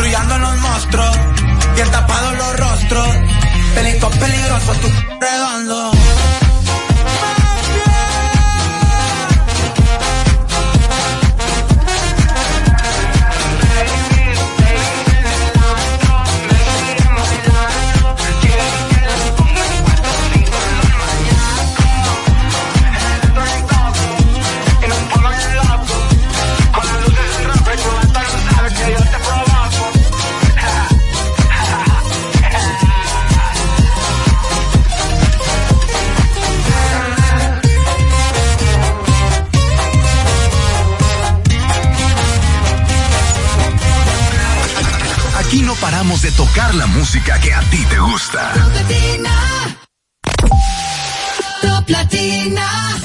patrullando los monstruos, bien tapados los rostros, pelitos peligrosos, tú redondo. Tocar la música que a ti te gusta. Top Latina.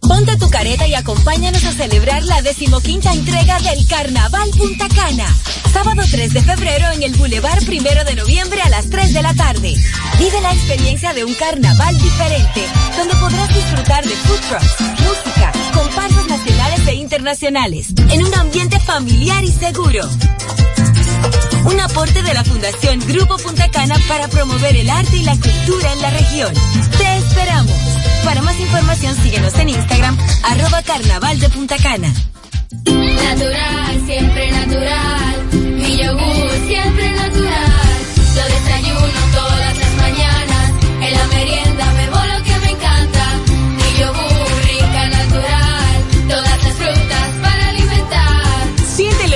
Ponte tu careta y acompáñanos a celebrar la decimoquinta entrega del Carnaval Punta Cana. Sábado 3 de febrero en el Boulevard Primero de Noviembre a las 3 de la tarde. Vive la experiencia de un carnaval diferente, donde podrás disfrutar de food trucks, música, comparsas nacionales e internacionales, en un ambiente familiar y seguro. Un aporte de la Fundación Grupo Punta Cana para promover el arte y la cultura en la región. Te esperamos. Para más información síguenos en Instagram, arroba carnaval de Punta Cana. Natural, siempre natural. Mi yogur, siempre natural. Lo desayuno todas las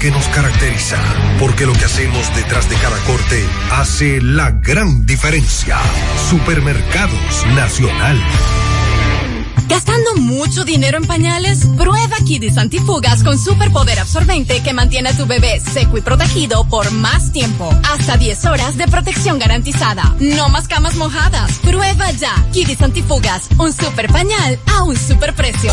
que nos caracteriza. Porque lo que hacemos detrás de cada corte hace la gran diferencia. Supermercados Nacional. ¿Gastando mucho dinero en pañales? Prueba Kidis Antifugas con superpoder absorbente que mantiene a tu bebé seco y protegido por más tiempo. Hasta 10 horas de protección garantizada. No más camas mojadas. Prueba ya. Kidis Antifugas, un super pañal a un super precio.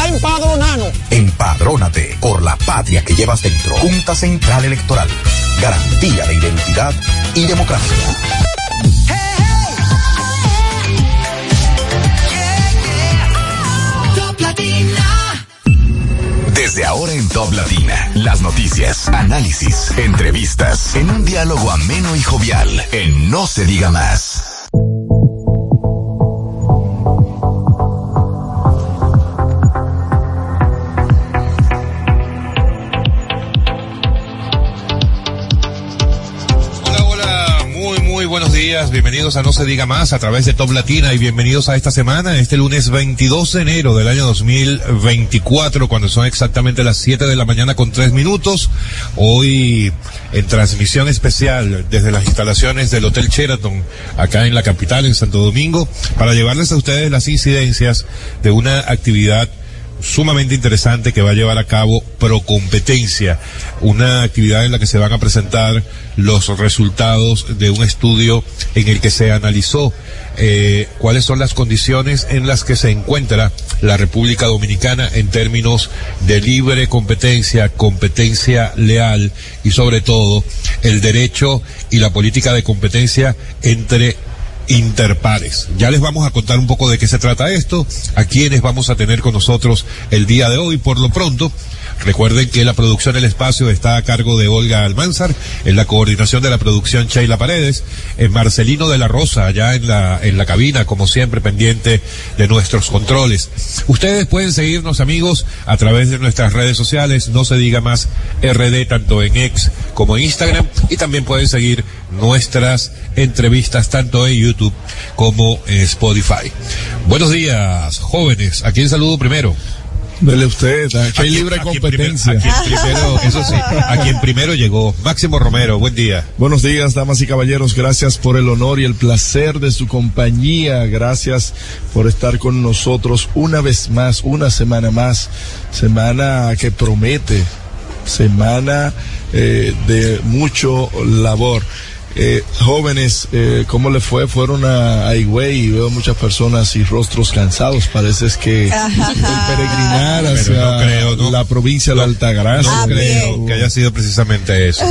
a empadronarnos. Empadrónate por la patria que llevas dentro. Junta Central Electoral. Garantía de identidad y democracia. Desde ahora en Top Latina, las noticias, análisis, entrevistas, en un diálogo ameno y jovial, en No se diga más. Días. Bienvenidos a No Se Diga Más a través de Top Latina y bienvenidos a esta semana, este lunes 22 de enero del año 2024, cuando son exactamente las 7 de la mañana con 3 minutos. Hoy en transmisión especial desde las instalaciones del Hotel Sheraton, acá en la capital, en Santo Domingo, para llevarles a ustedes las incidencias de una actividad sumamente interesante que va a llevar a cabo Procompetencia, una actividad en la que se van a presentar los resultados de un estudio en el que se analizó eh, cuáles son las condiciones en las que se encuentra la República Dominicana en términos de libre competencia, competencia leal y sobre todo el derecho y la política de competencia entre interpares. Ya les vamos a contar un poco de qué se trata esto, a quienes vamos a tener con nosotros el día de hoy. Por lo pronto, Recuerden que la producción del espacio está a cargo de Olga Almanzar, en la coordinación de la producción Sheila Paredes, en Marcelino de la Rosa, allá en la, en la cabina, como siempre, pendiente de nuestros controles. Ustedes pueden seguirnos, amigos, a través de nuestras redes sociales, no se diga más RD, tanto en X como en Instagram, y también pueden seguir nuestras entrevistas tanto en YouTube como en Spotify. Buenos días, jóvenes. ¿A quién saludo primero? Dele usted, aquí hay libre competencia. Quien primero, eso sí, a quien primero llegó. Máximo Romero, buen día. Buenos días, damas y caballeros. Gracias por el honor y el placer de su compañía. Gracias por estar con nosotros una vez más, una semana más. Semana que promete. Semana eh, de mucho labor. Eh, jóvenes, eh, ¿cómo le fue? Fueron a, a Higüey y veo muchas personas y rostros cansados. Parece es que el peregrinar hacia no creo, no, la provincia de Altagracia. No creo que haya sido precisamente eso.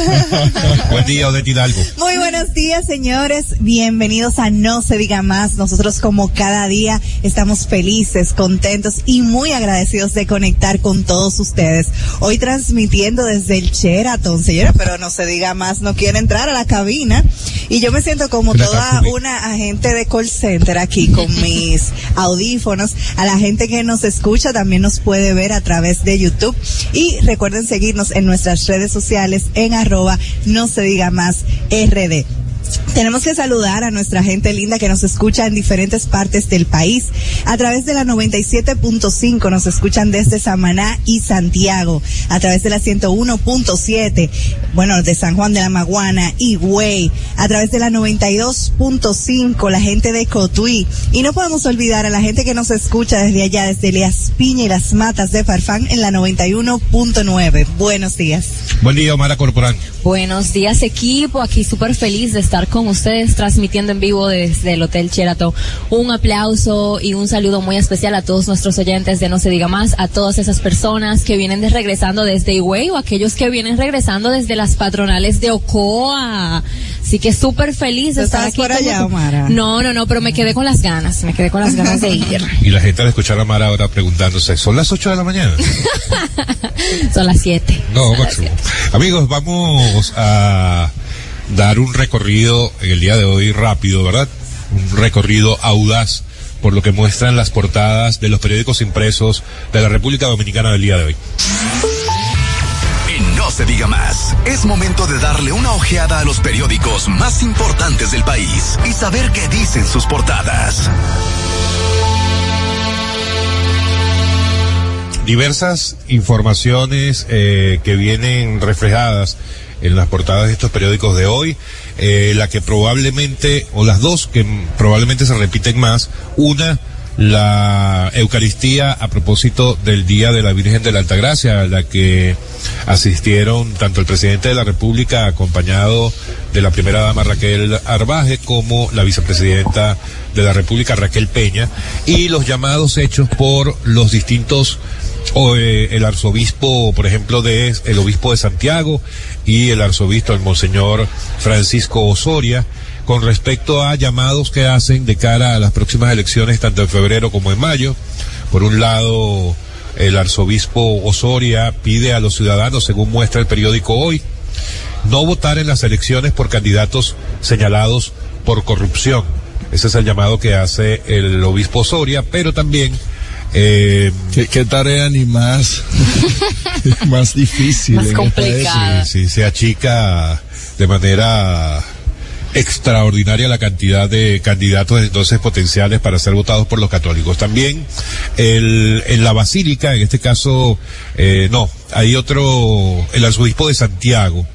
Buen día, Odette Hidalgo. Muy buenos días, señores. Bienvenidos a No se diga más. Nosotros como cada día estamos felices, contentos y muy agradecidos de conectar con todos ustedes. Hoy transmitiendo desde el Sheraton, señores, pero no se diga más, no quiere entrar a la cabina y yo me siento como toda una agente de call center aquí con mis audífonos. A la gente que nos escucha también nos puede ver a través de YouTube. Y recuerden seguirnos en nuestras redes sociales en arroba no se diga más RD. Tenemos que saludar a nuestra gente linda que nos escucha en diferentes partes del país. A través de la 97.5 nos escuchan desde Samaná y Santiago. A través de la 101.7, bueno, de San Juan de la Maguana y Güey. A través de la 92.5, la gente de Cotuí. Y no podemos olvidar a la gente que nos escucha desde allá, desde Leas Piña y las Matas de Farfán en la 91.9. Buenos días. Buen día, Omar Corporán. Buenos días, equipo. Aquí súper feliz de estar con ustedes transmitiendo en vivo desde el Hotel Sheraton. Un aplauso y un saludo muy especial a todos nuestros oyentes de No Se Diga Más, a todas esas personas que vienen de regresando desde Higüey o aquellos que vienen regresando desde las patronales de Ocoa. Así que súper feliz de estar aquí. por allá? No, no, no, pero me quedé con las ganas, me quedé con las ganas de ir. Y la gente al escuchar a Mara ahora preguntándose, ¿son las 8 de la mañana? Son las 7. No, máximo. Amigos, vamos a dar un recorrido en el día de hoy rápido, ¿verdad? Un recorrido audaz por lo que muestran las portadas de los periódicos impresos de la República Dominicana del día de hoy. En No se diga más, es momento de darle una ojeada a los periódicos más importantes del país y saber qué dicen sus portadas. Diversas informaciones eh, que vienen reflejadas en las portadas de estos periódicos de hoy, eh, la que probablemente, o las dos que probablemente se repiten más, una, la Eucaristía a propósito del Día de la Virgen de la Altagracia, a la que asistieron tanto el presidente de la República acompañado de la primera dama Raquel Arbaje como la vicepresidenta de la República Raquel Peña y los llamados hechos por los distintos o eh, el arzobispo, por ejemplo, de el obispo de Santiago y el arzobispo, el monseñor Francisco Osoria, con respecto a llamados que hacen de cara a las próximas elecciones, tanto en febrero como en mayo. Por un lado, el arzobispo Osoria pide a los ciudadanos, según muestra el periódico hoy, no votar en las elecciones por candidatos señalados por corrupción. Ese es el llamado que hace el obispo Osoria, pero también eh, ¿Qué, ¿Qué, tarea ni más, más difícil. Más complicada. Sí, sí, se achica de manera extraordinaria la cantidad de candidatos entonces potenciales para ser votados por los católicos. También el, en la basílica, en este caso, eh, no, hay otro, el arzobispo de Santiago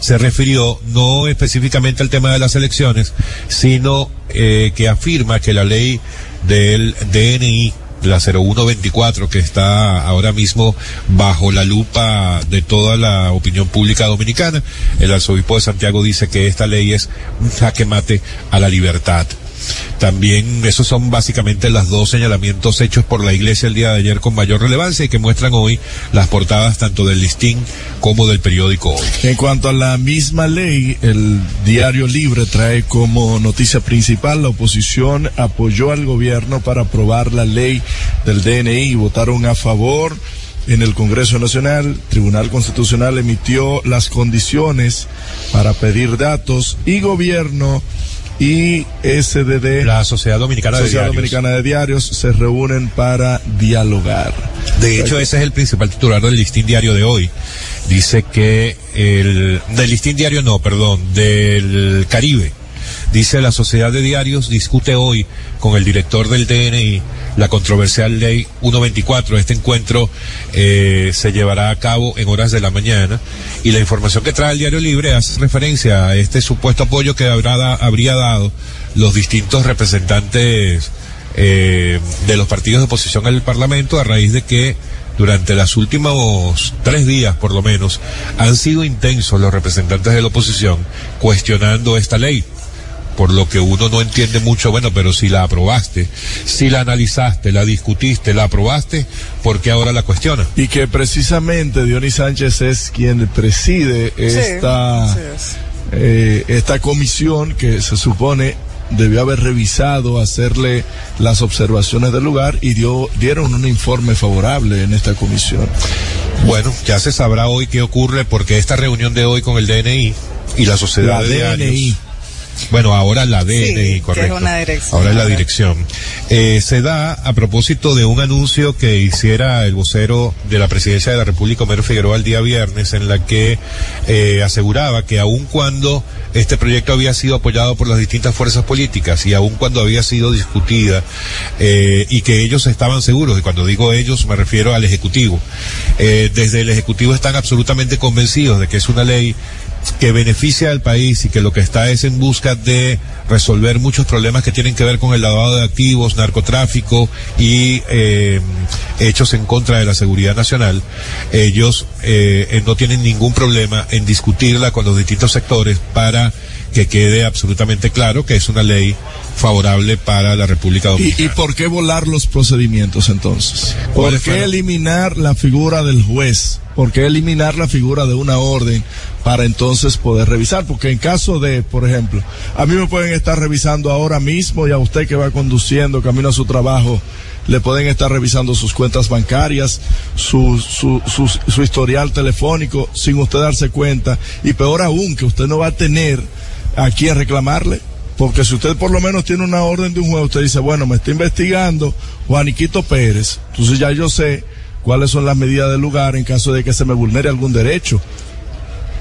se refirió no específicamente al tema de las elecciones, sino eh, que afirma que la ley del DNI la 0124 que está ahora mismo bajo la lupa de toda la opinión pública dominicana. El arzobispo de Santiago dice que esta ley es un jaque mate a la libertad. También esos son básicamente los dos señalamientos hechos por la iglesia el día de ayer con mayor relevancia y que muestran hoy las portadas tanto del listín como del periódico hoy. En cuanto a la misma ley, el diario Libre trae como noticia principal la oposición apoyó al gobierno para aprobar la ley del DNI, votaron a favor en el Congreso Nacional, Tribunal Constitucional emitió las condiciones para pedir datos y gobierno y SDD, la Sociedad Dominicana Sociedad de Diarios. Dominicana de Diarios, se reúnen para dialogar. De hecho, ese es el principal titular del listín diario de hoy. Dice que el del listín diario no, perdón, del Caribe. Dice la Sociedad de Diarios discute hoy con el director del DNI la controversial ley 124. Este encuentro eh, se llevará a cabo en horas de la mañana y la información que trae el Diario Libre hace referencia a este supuesto apoyo que habrá habría dado los distintos representantes eh, de los partidos de oposición al Parlamento a raíz de que durante los últimos tres días, por lo menos, han sido intensos los representantes de la oposición cuestionando esta ley. Por lo que uno no entiende mucho, bueno, pero si la aprobaste, si la analizaste, la discutiste, la aprobaste, ¿por qué ahora la cuestiona? Y que precisamente Dionis Sánchez es quien preside esta, eh, esta comisión que se supone debió haber revisado, hacerle las observaciones del lugar y dio, dieron un informe favorable en esta comisión. Bueno, ya se sabrá hoy qué ocurre porque esta reunión de hoy con el DNI y la sociedad La de diarios- DNI. Bueno, ahora la DNI, que es correcto. una dirección. Ahora es la dirección. Eh, se da a propósito de un anuncio que hiciera el vocero de la Presidencia de la República, Homero Figueroa, el día viernes, en la que eh, aseguraba que aun cuando este proyecto había sido apoyado por las distintas fuerzas políticas y aun cuando había sido discutida eh, y que ellos estaban seguros, y cuando digo ellos me refiero al Ejecutivo, eh, desde el Ejecutivo están absolutamente convencidos de que es una ley que beneficia al país y que lo que está es en busca de resolver muchos problemas que tienen que ver con el lavado de activos, narcotráfico y eh, hechos en contra de la seguridad nacional, ellos eh, eh, no tienen ningún problema en discutirla con los distintos sectores para que quede absolutamente claro que es una ley favorable para la República Dominicana. ¿Y, ¿Y por qué volar los procedimientos entonces? ¿Por ¿Cuáles qué fueron? eliminar la figura del juez? ¿Por qué eliminar la figura de una orden para entonces poder revisar? Porque en caso de, por ejemplo, a mí me pueden estar revisando ahora mismo y a usted que va conduciendo camino a su trabajo, le pueden estar revisando sus cuentas bancarias, su, su, su, su historial telefónico sin usted darse cuenta y peor aún que usted no va a tener a quién reclamarle. Porque si usted por lo menos tiene una orden de un juez, usted dice, bueno, me está investigando Juaniquito Pérez, entonces ya yo sé cuáles son las medidas del lugar en caso de que se me vulnere algún derecho.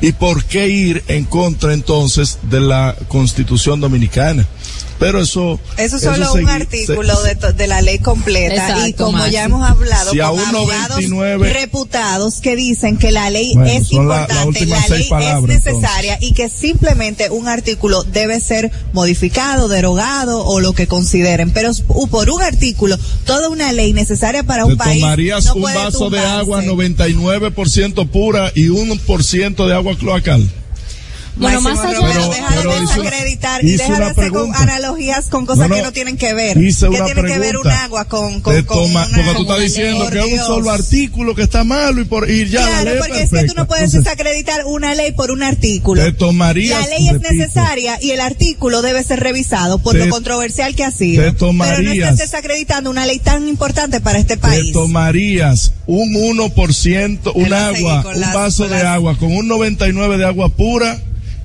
¿Y por qué ir en contra entonces de la Constitución Dominicana? Pero eso... Eso es solo un artículo se- de, to- de la ley completa Exacto, y como Maxi. ya hemos hablado Si con a un abogados 99 reputados que dicen que la ley Bueno, es son la- la importante, la, ley palabras, es necesaria y que simplemente un artículo debe ser modificado, derogado o lo que consideren, pero por un artículo, toda una ley necesaria para un Te país tomarías no un puede vaso de agua 99% pura y 1% de agua cloacal. Bueno, más allá- Pero- deja pero de desacreditar y deja de hacer con analogías con cosas No, no, que no tienen que ver. Hice ¿Qué una tiene que ver un agua con, con, Te con toma- una- porque tú estás diciendo que es un solo artículo que está malo y por ir ya la Claro, ley porque es que tú perfecta. no puedes Entonces, desacreditar una ley por un artículo. Te tomarías, La ley es repito, necesaria y el artículo debe ser revisado por Te- lo controversial que ha sido. te Pero no tomarías- estés desacreditando una ley tan importante para este Te país. tomarías un 1%, un agua, un vaso de agua con un 99 de agua pura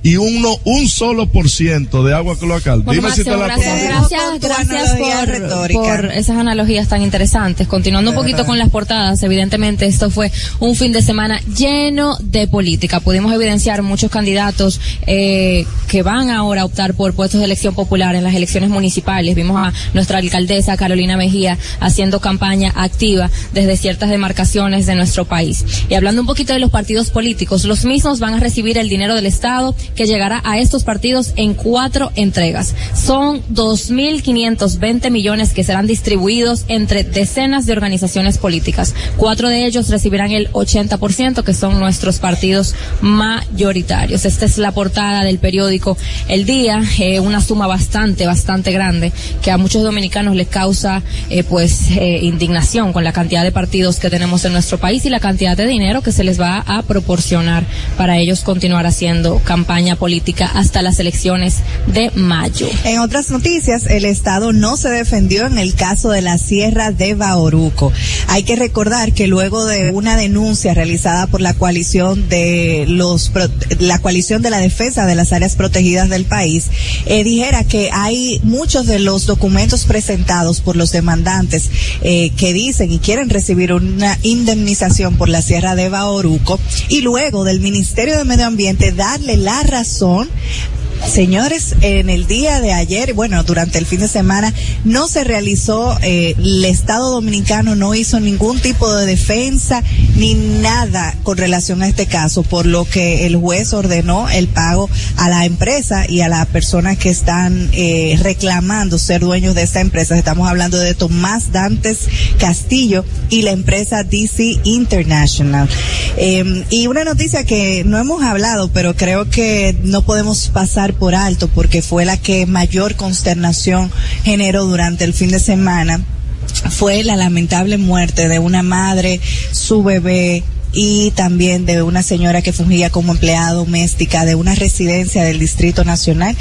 y uno, un solo por ciento de agua cloacal. Bueno, Dime si te la gracias, gracias, gracias por, por esas analogías tan interesantes. Continuando un poquito con las portadas, evidentemente esto fue un fin de semana lleno de política. Pudimos evidenciar muchos candidatos eh, que van ahora a optar por puestos de elección popular en las elecciones municipales. Vimos a nuestra alcaldesa Carolina Mejía haciendo campaña activa desde ciertas demarcaciones de nuestro país. Y hablando un poquito de los partidos políticos, los mismos van a recibir el dinero del Estado que llegará a estos partidos en cuatro entregas. Son 2.520 millones que serán distribuidos entre decenas de organizaciones políticas. Cuatro de ellos recibirán el 80%, que son nuestros partidos mayoritarios. Esta es la portada del periódico El Día, eh, una suma bastante, bastante grande que a muchos dominicanos les causa eh, pues eh, indignación con la cantidad de partidos que tenemos en nuestro país y la cantidad de dinero que se les va a proporcionar para ellos continuar haciendo campaña política hasta las elecciones de mayo. En otras noticias, el Estado no se defendió en el caso de la Sierra de Baoruco. Hay que recordar que luego de una denuncia realizada por la coalición de los la coalición de la defensa de las áreas protegidas del país, eh, dijera que hay muchos de los documentos presentados por los demandantes eh, que dicen y quieren recibir una indemnización por la Sierra de Baoruco y luego del Ministerio de Medio Ambiente darle la razón Señores, en el día de ayer, bueno, durante el fin de semana, no se realizó, eh, el Estado Dominicano no hizo ningún tipo de defensa ni nada con relación a este caso, por lo que el juez ordenó el pago a la empresa y a las personas que están eh, reclamando ser dueños de esta empresa. Estamos hablando de Tomás Dantes Castillo y la empresa DC International. Eh, y una noticia que no hemos hablado, pero creo que no podemos pasar por alto porque fue la que mayor consternación generó durante el fin de semana fue la lamentable muerte de una madre, su bebé, y también de una señora que fungía como empleada doméstica de una residencia del Distrito Nacional,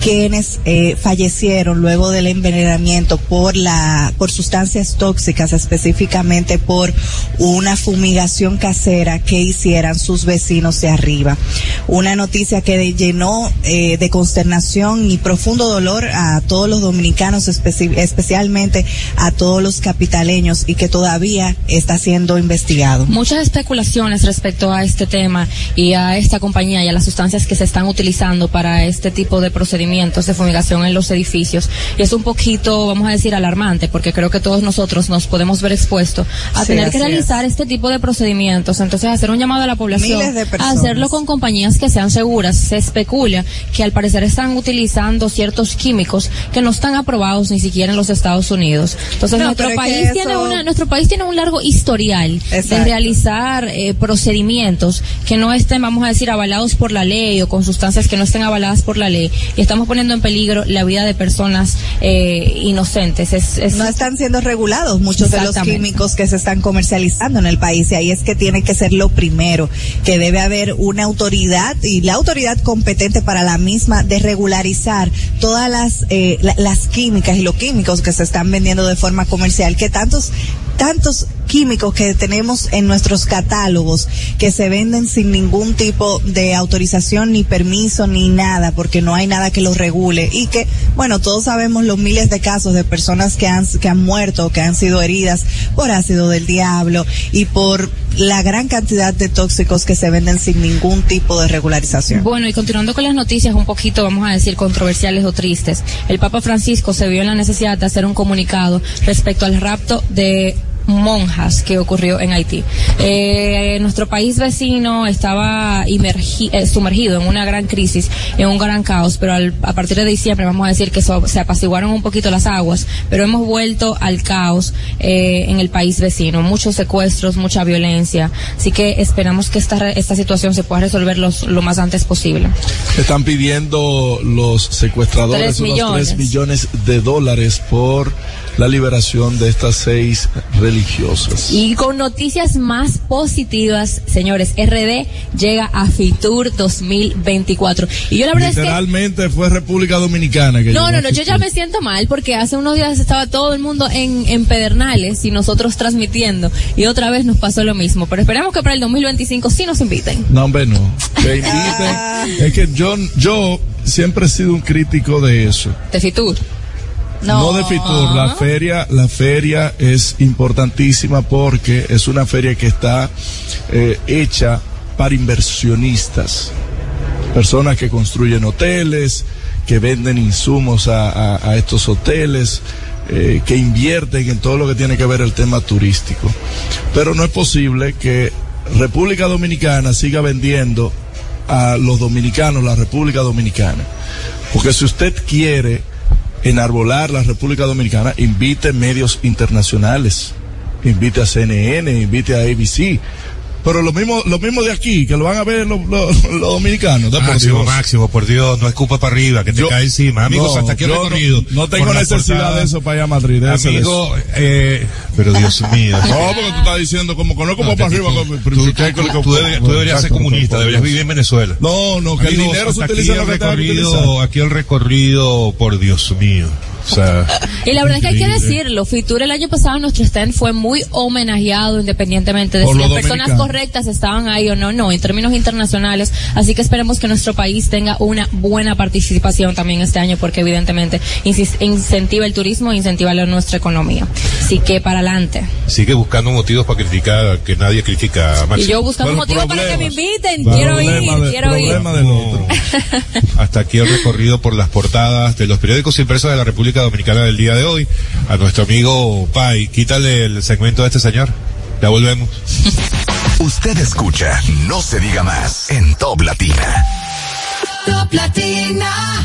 quienes eh, fallecieron luego del envenenamiento por la por sustancias tóxicas, específicamente por una fumigación casera que hicieran sus vecinos de arriba. Una noticia que llenó eh, de consternación y profundo dolor a todos los dominicanos, especialmente a todos los capitaleños y que todavía está siendo investigado. Muchas especulaciones respecto a este tema y a esta compañía y a las sustancias que se están utilizando para este tipo de procedimientos de fumigación en los edificios. Y es un poquito, vamos a decir, alarmante, porque creo que todos nosotros nos podemos ver expuestos a Sí, tener que realizar este tipo de procedimientos. Entonces, hacer un llamado a la población a hacerlo con compañías que sean seguras. Se especula que al parecer están utilizando ciertos químicos que no están aprobados ni siquiera en los Estados Unidos. Entonces, No, nuestro país tiene una, nuestro país tiene un largo historial de Exacto. Eh, procedimientos que no estén, vamos a decir, avalados por la ley o con sustancias que no estén avaladas por la ley y estamos poniendo en peligro la vida de personas eh, inocentes. Es, es- no están siendo regulados muchos de los químicos que se están comercializando en el país y ahí es que tiene que ser lo primero, que debe haber una autoridad y la autoridad competente para la misma de regularizar todas las, eh, la- las químicas y los químicos que se están vendiendo de forma comercial, que tantos, tantos químicos que tenemos en nuestros catálogos que se venden sin ningún tipo de autorización ni permiso ni nada porque no hay nada que los regule. Y que bueno todos sabemos los miles de casos de personas que han que han muerto que han sido heridas por ácido del diablo y por la gran cantidad de tóxicos que se venden sin ningún tipo de regularización. Bueno, y continuando con las noticias un poquito, vamos a decir, controversiales o tristes, el Papa Francisco se vio en la necesidad de hacer un comunicado respecto al rapto de monjas que ocurrió en Haití. Eh, nuestro país vecino estaba eh, sumergido en una gran crisis, en un gran caos, pero al- a partir de diciembre vamos a decir que so- se apaciguaron un poquito las aguas, pero hemos vuelto al caos eh, en el país vecino, muchos secuestros, mucha violencia, así que esperamos que esta, esta situación se pueda resolver los- lo más antes posible. Están pidiendo los secuestradores unos millones. 3 millones de dólares por la liberación de estas seis religiosas. Y con noticias más positivas, señores, RD llega a Fitur 2024. Y yo la verdad es que... Literalmente fue República Dominicana que No, llegó no, no, yo ya me siento mal porque hace unos días estaba todo el mundo en, en Pedernales y nosotros transmitiendo y otra vez nos pasó lo mismo. Pero esperemos que para el 2025 sí nos inviten. No, hombre, no. Que inviten. es que yo, yo siempre he sido un crítico de eso. De Fitur. No, de Fitur, la feria, la feria es importantísima porque es una feria que está eh, hecha para inversionistas, personas que construyen hoteles, que venden insumos a, a- a estos hoteles, eh, que invierten en todo lo que tiene que ver el tema turístico. Pero no es posible que República Dominicana siga vendiendo a los dominicanos la República Dominicana. Porque si usted quiere enarbolar la República Dominicana, invite medios internacionales, invite a CNN, invite a ABC, Pero lo mismo, lo mismo de aquí, que lo van a ver los, los, los dominicanos. por Máximo, Dios. máximo, por Dios, no escupa para arriba, que te Yo- cae encima. Amigos, No, hasta aquí el no- recorrido. no tengo necesidad portada. de eso para ir a Madrid, de ese- de Amigo, eh, pero Dios mío. No, porque tú estás diciendo como que no como No, para arriba. tú- como- tú- pero- tú- ¿qué- qué- tú deberías- tú deberías ser comunista, deberías vivir en Venezuela. No, no, que el dinero se utiliza en lo el que aquí el recorrido, por Dios mío. O sea, Y la verdad es que hay que decirlo, Fitur el año pasado nuestro stand fue muy homenajeado independientemente de Por si las personas correctas estaban ahí o no, no, en términos internacionales. Así que esperemos que nuestro país tenga una buena participación también este año porque evidentemente incentiva el turismo e incentiva la- nuestra economía. Así que para adelante. sigue buscando motivos para criticar que nadie critica a Y yo buscando Bueno, motivos para que me inviten. Quiero ir, de- quiero ir. Hasta aquí el recorrido por las portadas de los periódicos impresos de la República Dominicana del día de hoy. A nuestro amigo Pai, quítale el segmento de este señor. Ya volvemos. Usted escucha No se diga más en Top Latina. Top Latina.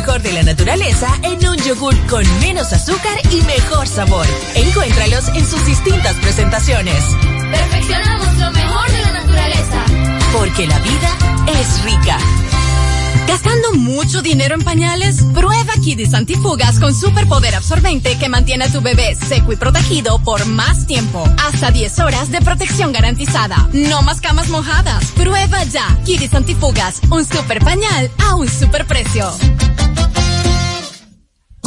Mejor de la naturaleza en un yogur con menos azúcar y mejor sabor. Encuéntralos en sus distintas presentaciones. Perfeccionamos lo mejor de la naturaleza. Porque la vida es rica. ¿Gastando mucho dinero en pañales? Prueba Kidis Antifugas con superpoder absorbente que mantiene a tu bebé seco y protegido por más tiempo. Hasta 10 horas de protección garantizada. No más camas mojadas. Prueba ya. Kidis Antifugas, un super pañal a un super precio.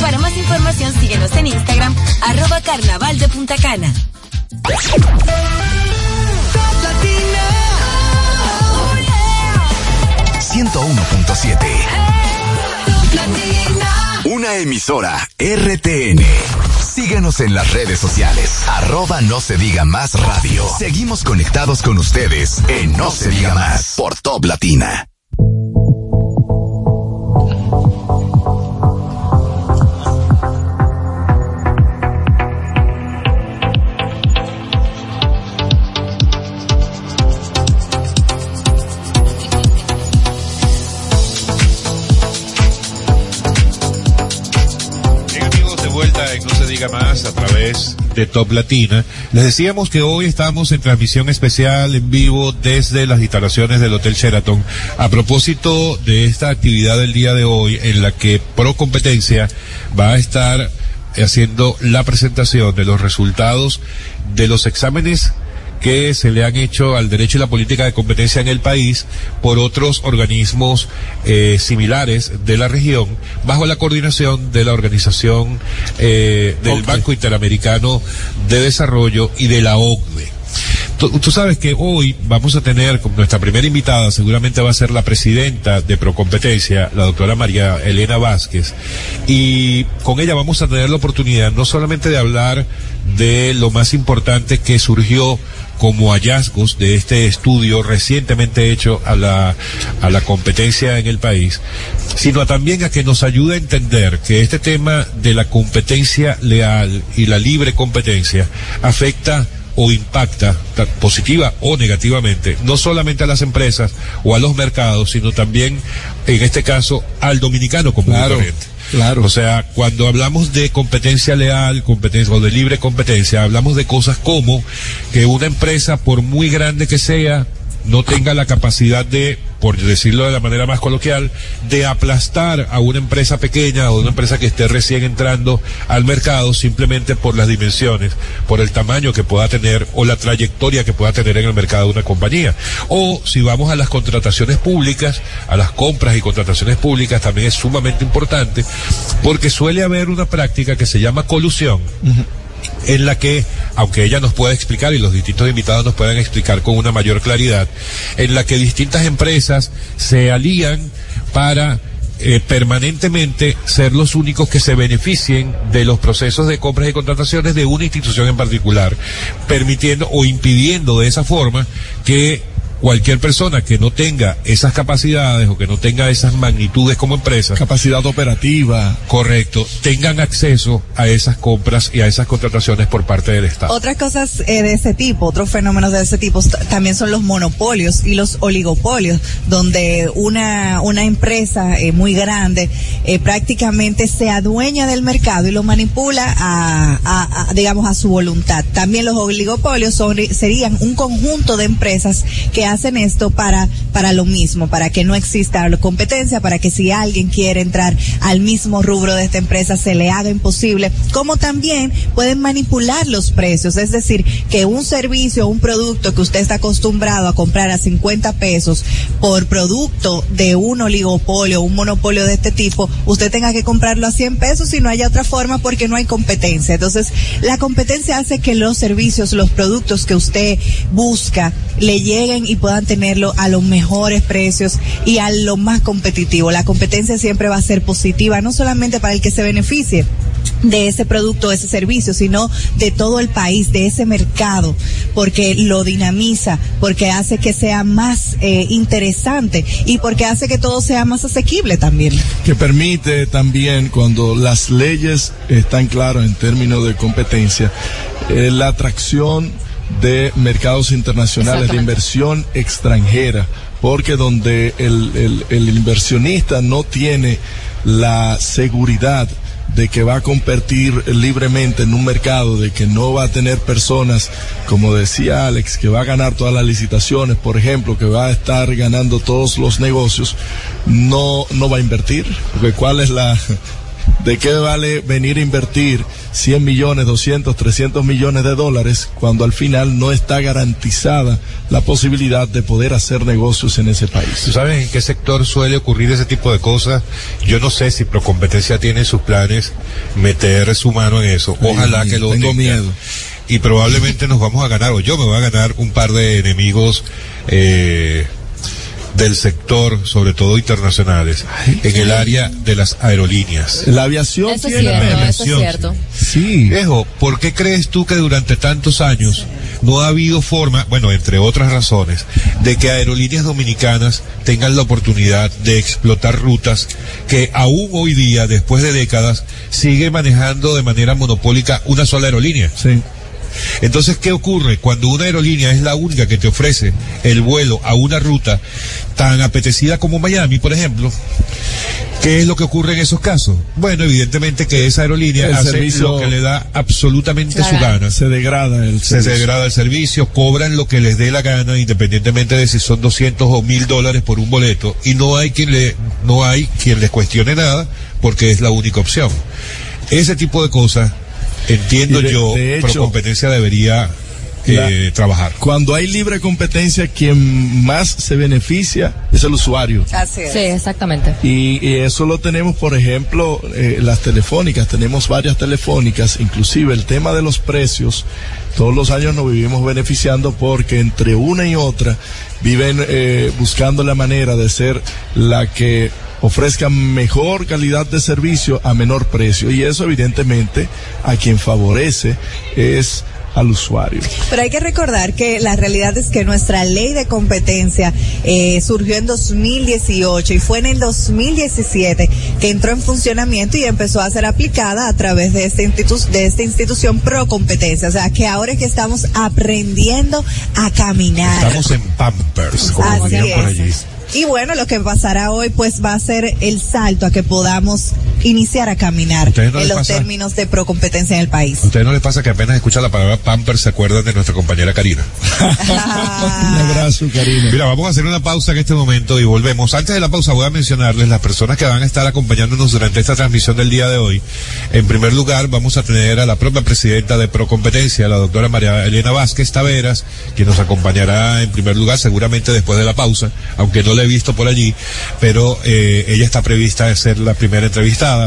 Para más información síguenos en Instagram, arroba carnaval de Punta Cana. Top Latina. 101.7. Top Latina. Una emisora RTN. Síguenos en las redes sociales. Arroba no se diga más radio. Seguimos conectados con ustedes en No se diga más por Top Latina. De Top Latina. Les decíamos que hoy estamos en transmisión especial en vivo desde las instalaciones del Hotel Sheraton a propósito de esta actividad del día de hoy en la que Pro Competencia va a estar haciendo la presentación de los resultados de los exámenes que se le han hecho al derecho y la política de competencia en el país por otros organismos eh, similares de la región bajo la coordinación de la organización eh, del Banco Interamericano de Desarrollo y de la OCDE. Tú, sabes que hoy vamos a tener nuestra primera invitada, seguramente va a ser la presidenta de Procompetencia, la doctora María Elena Vázquez, y con ella vamos a tener la oportunidad no solamente de hablar de lo más importante que surgió como hallazgos de este estudio recientemente hecho a la, a la competencia en el país, sino también a que nos ayude a entender que este tema de la competencia leal y la libre competencia afecta o impacta ta- positiva o negativamente no solamente a las empresas o a los mercados, sino también en este caso al dominicano común y Claro, corriente. claro. O sea, cuando hablamos de competencia leal, competencia o de libre competencia, hablamos de cosas como que una empresa, por muy grande que sea, no tenga la capacidad de por decirlo de la manera más coloquial, de aplastar a una empresa pequeña o una empresa que esté recién entrando al mercado simplemente por las dimensiones, por el tamaño que pueda tener o la trayectoria que pueda tener en el mercado de una compañía. O si vamos a las contrataciones públicas, a las compras y contrataciones públicas, también es sumamente importante porque suele haber una práctica que se llama colusión en la que, aunque ella nos pueda explicar y los distintos invitados nos puedan explicar con una mayor claridad, en la que distintas empresas se alían para eh, permanentemente ser los únicos que se beneficien de los procesos de compras y contrataciones de una institución en particular, permitiendo o impidiendo de esa forma que cualquier persona que no tenga esas capacidades o que no tenga esas magnitudes como empresa. Capacidad operativa. Correcto. Tengan acceso a esas compras y a esas contrataciones por parte del Estado. Otras cosas eh, de ese tipo, otros fenómenos de ese tipo también son los monopolios y los oligopolios, donde una, una empresa eh, muy grande eh, prácticamente se adueña del mercado y lo manipula a, a- a, digamos, a su voluntad. También los oligopolios son, serían un conjunto de empresas que hacen esto para, para lo mismo, para que no exista competencia, para que si alguien quiere entrar al mismo rubro de esta empresa se le haga imposible, como también pueden manipular los precios, es decir, que un servicio, un producto que usted está acostumbrado a comprar a 50 pesos por producto de un oligopolio, un monopolio de este tipo, usted tenga que comprarlo a 100 pesos y no haya otra forma porque no hay competencia. Entonces, la competencia hace que los servicios, los productos que usted busca le lleguen y puedan tenerlo a los mejores precios y a lo más competitivo. La competencia siempre va a ser positiva, no solamente para el que se beneficie de ese producto, ese servicio, sino de todo el país, de ese mercado, porque lo dinamiza, porque hace que sea más eh, interesante y porque hace que todo sea más asequible también. que permite también cuando las leyes están claras en términos de competencia, eh, la atracción de mercados internacionales, de inversión extranjera, porque donde el, el- el inversionista no tiene la seguridad de que va a competir libremente en un mercado, de que no va a tener personas, como decía Alex, que va a ganar todas las licitaciones, por ejemplo, que va a estar ganando todos los negocios, no, no va a invertir. Porque cuál es la, ¿De qué vale venir a invertir 100 millones, 200, 300 millones de dólares cuando al final no está garantizada la posibilidad de poder hacer negocios en ese país? ¿Tú sabes en qué sector suele ocurrir ese tipo de cosas? Yo no sé si Procompetencia tiene en sus planes meter su mano en eso. Ojalá Ay, que lo tengo tenga. miedo. Y probablemente nos vamos a ganar, o yo me voy a ganar un par de enemigos eh, del sector, sobre todo internacionales, en el área de las aerolíneas. La aviación Eso tiene cierto, eso es cierto. Sí. Viejo, ¿por qué crees tú que durante tantos años no ha habido forma, bueno, entre otras razones, de que aerolíneas dominicanas tengan la oportunidad de explotar rutas que aún hoy día, después de décadas, sigue manejando de manera monopólica una sola aerolínea? Sí. Entonces, ¿qué ocurre cuando una aerolínea es la única que te ofrece el vuelo a una ruta tan apetecida como Miami, por ejemplo? ¿Qué es lo que ocurre en esos casos? Bueno, evidentemente que esa aerolínea El hace servicio- lo que le da absolutamente su gana. Se degrada el Se servicio. degrada el servicio, cobran lo que les dé la gana, independientemente de si son 200 o 1000 dólares por un boleto, y no hay quien le, no hay quien les cuestione nada, porque es la única opción. Ese tipo de cosas, entiendo de- yo, de hecho, Procompetencia debería eh, trabajar. Cuando hay libre competencia, quien más se beneficia es el usuario. Así es. Sí, exactamente. Y, y eso lo tenemos, por ejemplo, eh, las telefónicas, tenemos varias telefónicas, inclusive el tema de los precios, todos los años nos vivimos beneficiando porque entre una y otra viven eh, buscando la manera de ser la que ofrezca mejor calidad de servicio a menor precio y eso evidentemente a quien favorece es al usuario. Pero hay que recordar que la realidad es que nuestra ley de competencia eh, surgió en 2018 y fue en el 2017 que entró en funcionamiento y empezó a ser aplicada a través de, este institu- de esta institución pro competencia. O sea, que ahora es que estamos aprendiendo a caminar. Estamos en Pampers, como Así dirían por es. allí. Y bueno, lo que pasará hoy pues va a ser el salto a que podamos iniciar a caminar ¿Ustedes no en los pasa? términos de procompetencia en el país. ¿A ustedes no les pasa que apenas escuchan la palabra pamper se acuerdan de nuestra compañera Karina? Un abrazo, Karina. Mira, vamos a hacer una pausa en este momento y volvemos. Antes de la pausa voy a mencionarles las personas que van a estar acompañándonos durante esta transmisión del día de hoy. En primer lugar, vamos a tener a la propia presidenta de Procompetencia, la doctora María Elena Vázquez Taveras, quien nos acompañará en primer lugar seguramente después de la pausa, aunque no la he visto por allí, pero eh, ella está prevista de ser la primera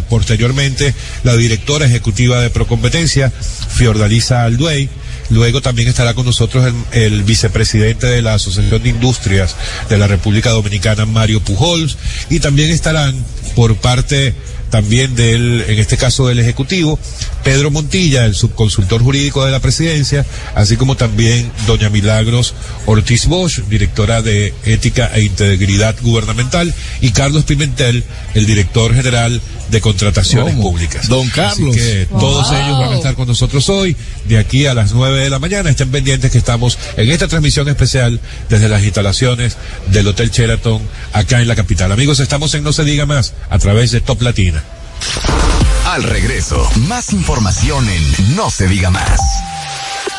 Posteriormente, la directora ejecutiva de Procompetencia, Fiordalisa Alduey, Luego también estará con nosotros el, el vicepresidente de la Asociación de Industrias de la República Dominicana, Mario Pujols, y también estarán por parte también del, en este caso del Ejecutivo, Pedro Montilla, el subconsultor jurídico de la presidencia, así como también doña Milagros Ortiz Bosch, directora de Ética e Integridad Gubernamental, y Carlos Pimentel, el director general de Contrataciones ¿Cómo? Públicas. Don Carlos. Así que todos ellos van a estar con nosotros hoy, de aquí a las nueve de la mañana. Estén pendientes que estamos en esta transmisión especial desde las instalaciones del Hotel Sheraton, acá en la capital. Amigos, estamos en No Se Diga Más, a través de Top Latina. Al regreso, más información en No se diga más.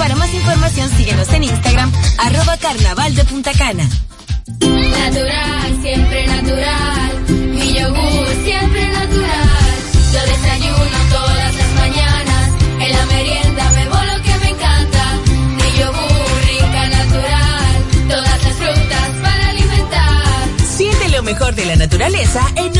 Para más información síguenos en Instagram, arroba carnaval de Punta Cana. Natural, siempre natural. Mi yogur siempre natural. Lo desayuno todas las mañanas. En la merienda bebo lo que me encanta. Mi yogur rica, natural. Todas las frutas para alimentar. Siente lo mejor de la naturaleza en